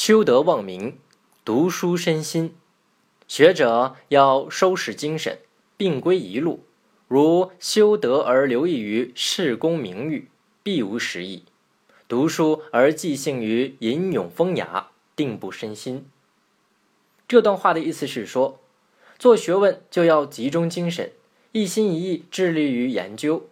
修德忘名，读书身心。学者要收拾精神，并归一路。如修德而留意于世功名誉，必无实意；读书而寄兴于吟咏风雅，定不身心。这段话的意思是说，做学问就要集中精神，一心一意致力于研究。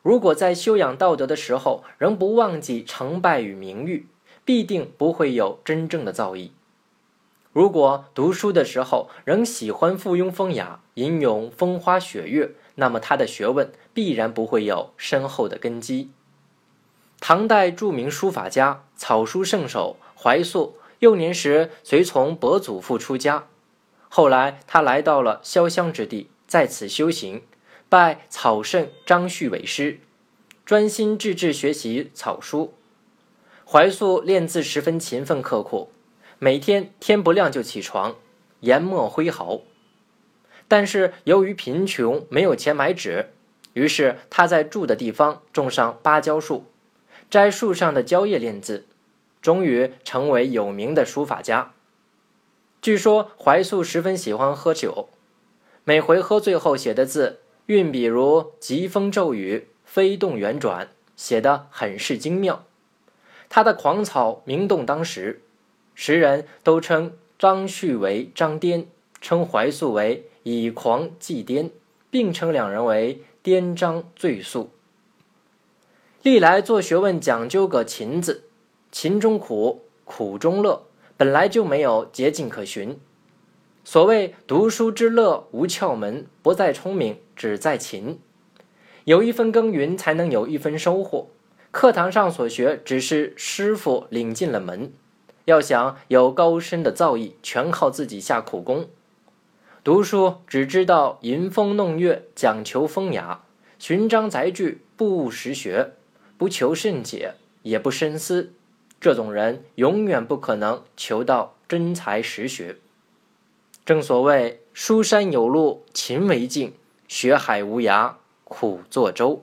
如果在修养道德的时候，仍不忘记成败与名誉，必定不会有真正的造诣。如果读书的时候仍喜欢附庸风雅、吟咏风花雪月，那么他的学问必然不会有深厚的根基。唐代著名书法家、草书圣手怀素，幼年时随从伯祖父出家，后来他来到了潇湘之地，在此修行，拜草圣张旭为师，专心致志学习草书。怀素练字十分勤奋刻苦，每天天不亮就起床研墨挥毫。但是由于贫穷，没有钱买纸，于是他在住的地方种上芭蕉树，摘树上的蕉叶练字，终于成为有名的书法家。据说怀素十分喜欢喝酒，每回喝醉后写的字，运笔如疾风骤雨，飞动圆转，写得很是精妙。他的狂草名动当时，时人都称张旭为张颠，称怀素为以狂祭颠，并称两人为颠张醉素。历来做学问讲究个勤字，勤中苦，苦中乐，本来就没有捷径可循。所谓读书之乐无窍门，不在聪明，只在勤。有一分耕耘，才能有一分收获。课堂上所学只是师傅领进了门，要想有高深的造诣，全靠自己下苦功。读书只知道吟风弄月，讲求风雅，寻章摘句，不务实学，不求甚解，也不深思，这种人永远不可能求到真才实学。正所谓“书山有路勤为径，学海无涯苦作舟”。